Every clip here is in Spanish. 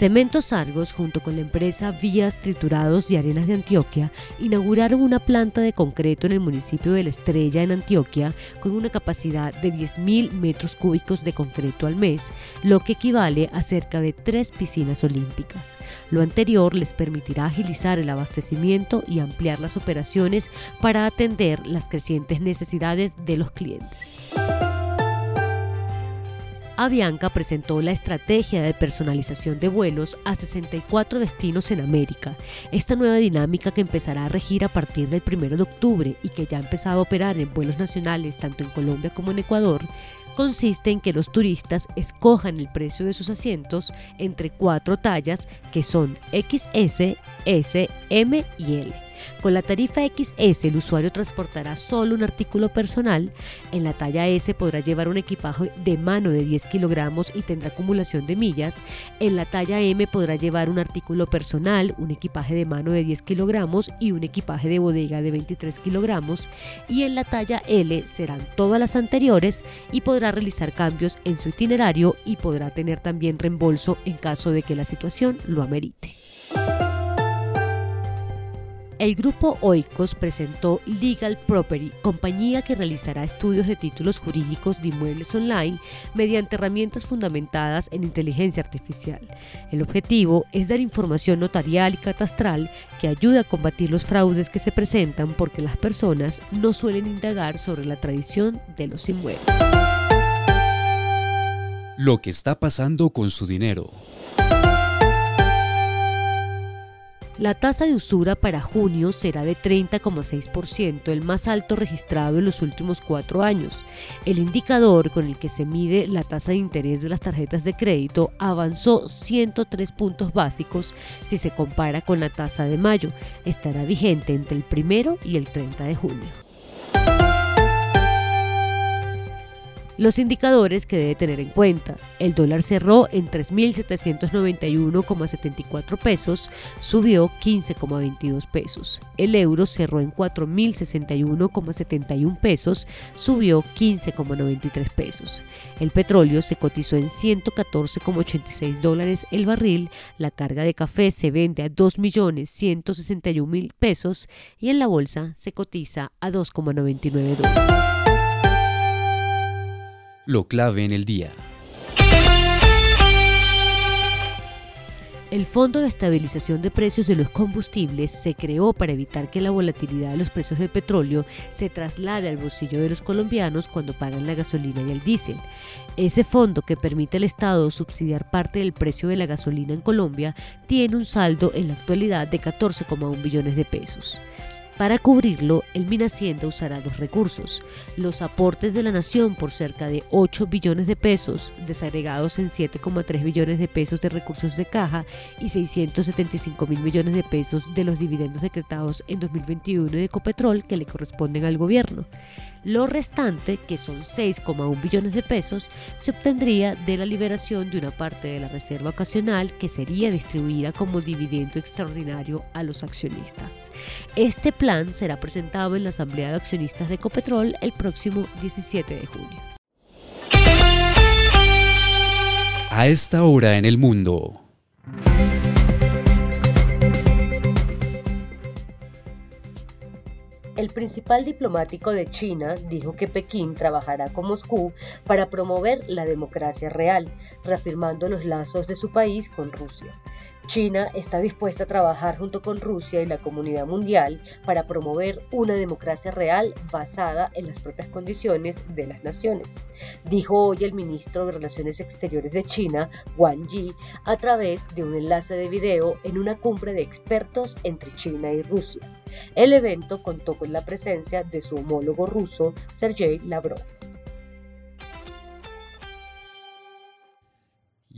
Cementos Argos, junto con la empresa Vías Triturados y Arenas de Antioquia, inauguraron una planta de concreto en el municipio de La Estrella, en Antioquia, con una capacidad de 10.000 metros cúbicos de concreto al mes, lo que equivale a cerca de tres piscinas olímpicas. Lo anterior les permitirá agilizar el abastecimiento y ampliar las operaciones para atender las crecientes necesidades de los clientes. Avianca presentó la estrategia de personalización de vuelos a 64 destinos en América. Esta nueva dinámica que empezará a regir a partir del 1 de octubre y que ya ha empezado a operar en vuelos nacionales tanto en Colombia como en Ecuador, consiste en que los turistas escojan el precio de sus asientos entre cuatro tallas que son XS, S, M y L. Con la tarifa XS el usuario transportará solo un artículo personal. En la talla S podrá llevar un equipaje de mano de 10 kilogramos y tendrá acumulación de millas. En la talla M podrá llevar un artículo personal, un equipaje de mano de 10 kilogramos y un equipaje de bodega de 23 kilogramos. Y en la talla L serán todas las anteriores y podrá realizar cambios en su itinerario y podrá tener también reembolso en caso de que la situación lo amerite el grupo Oikos presentó Legal Property, compañía que realizará estudios de títulos jurídicos de inmuebles online mediante herramientas fundamentadas en inteligencia artificial. El objetivo es dar información notarial y catastral que ayude a combatir los fraudes que se presentan porque las personas no suelen indagar sobre la tradición de los inmuebles. Lo que está pasando con su dinero. La tasa de usura para junio será de 30,6%, el más alto registrado en los últimos cuatro años. El indicador con el que se mide la tasa de interés de las tarjetas de crédito avanzó 103 puntos básicos si se compara con la tasa de mayo. Estará vigente entre el primero y el 30 de junio. Los indicadores que debe tener en cuenta. El dólar cerró en 3.791,74 pesos, subió 15,22 pesos. El euro cerró en 4.061,71 pesos, subió 15,93 pesos. El petróleo se cotizó en 114,86 dólares el barril. La carga de café se vende a 2.161.000 pesos y en la bolsa se cotiza a 2,99 dólares lo clave en el día. El Fondo de Estabilización de Precios de los Combustibles se creó para evitar que la volatilidad de los precios del petróleo se traslade al bolsillo de los colombianos cuando pagan la gasolina y el diésel. Ese fondo que permite al Estado subsidiar parte del precio de la gasolina en Colombia tiene un saldo en la actualidad de 14,1 billones de pesos. Para cubrirlo, el Minhacienda usará dos recursos, los aportes de la nación por cerca de 8 billones de pesos, desagregados en 7,3 billones de pesos de recursos de caja y 675 mil millones de pesos de los dividendos decretados en 2021 de Ecopetrol que le corresponden al gobierno. Lo restante, que son 6,1 billones de pesos, se obtendría de la liberación de una parte de la reserva ocasional que sería distribuida como dividendo extraordinario a los accionistas. Este plan será presentado en la Asamblea de Accionistas de Ecopetrol el próximo 17 de junio. A esta hora en el mundo. El principal diplomático de China dijo que Pekín trabajará con Moscú para promover la democracia real, reafirmando los lazos de su país con Rusia. China está dispuesta a trabajar junto con Rusia y la comunidad mundial para promover una democracia real basada en las propias condiciones de las naciones, dijo hoy el ministro de Relaciones Exteriores de China, Wang Yi, a través de un enlace de video en una cumbre de expertos entre China y Rusia. El evento contó con la presencia de su homólogo ruso, Sergei Lavrov.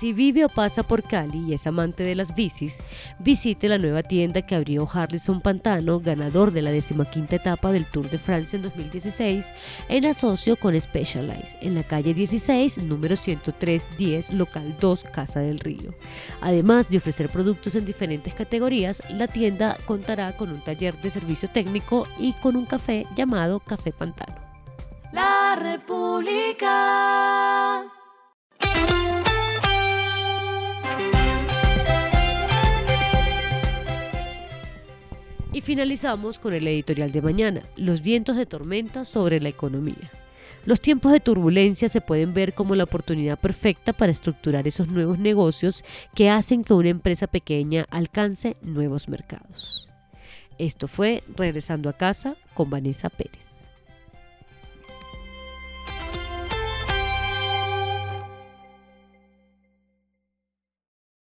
Si vive o pasa por Cali y es amante de las bicis, visite la nueva tienda que abrió Harrison Pantano, ganador de la decimaquinta etapa del Tour de Francia en 2016, en asocio con Specialized, en la calle 16, número 10310, local 2, Casa del Río. Además de ofrecer productos en diferentes categorías, la tienda contará con un taller de servicio técnico y con un café llamado Café Pantano. La República. Finalizamos con el editorial de mañana, Los vientos de tormenta sobre la economía. Los tiempos de turbulencia se pueden ver como la oportunidad perfecta para estructurar esos nuevos negocios que hacen que una empresa pequeña alcance nuevos mercados. Esto fue Regresando a casa con Vanessa Pérez.